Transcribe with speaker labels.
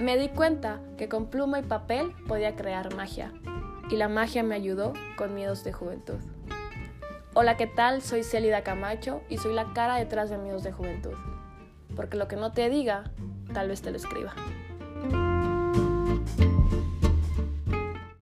Speaker 1: Me di cuenta que con pluma y papel podía crear magia, y la magia me ayudó con miedos de juventud. Hola, ¿qué tal? Soy Celida Camacho y soy la cara detrás de miedos de juventud. Porque lo que no te diga, tal vez te lo escriba.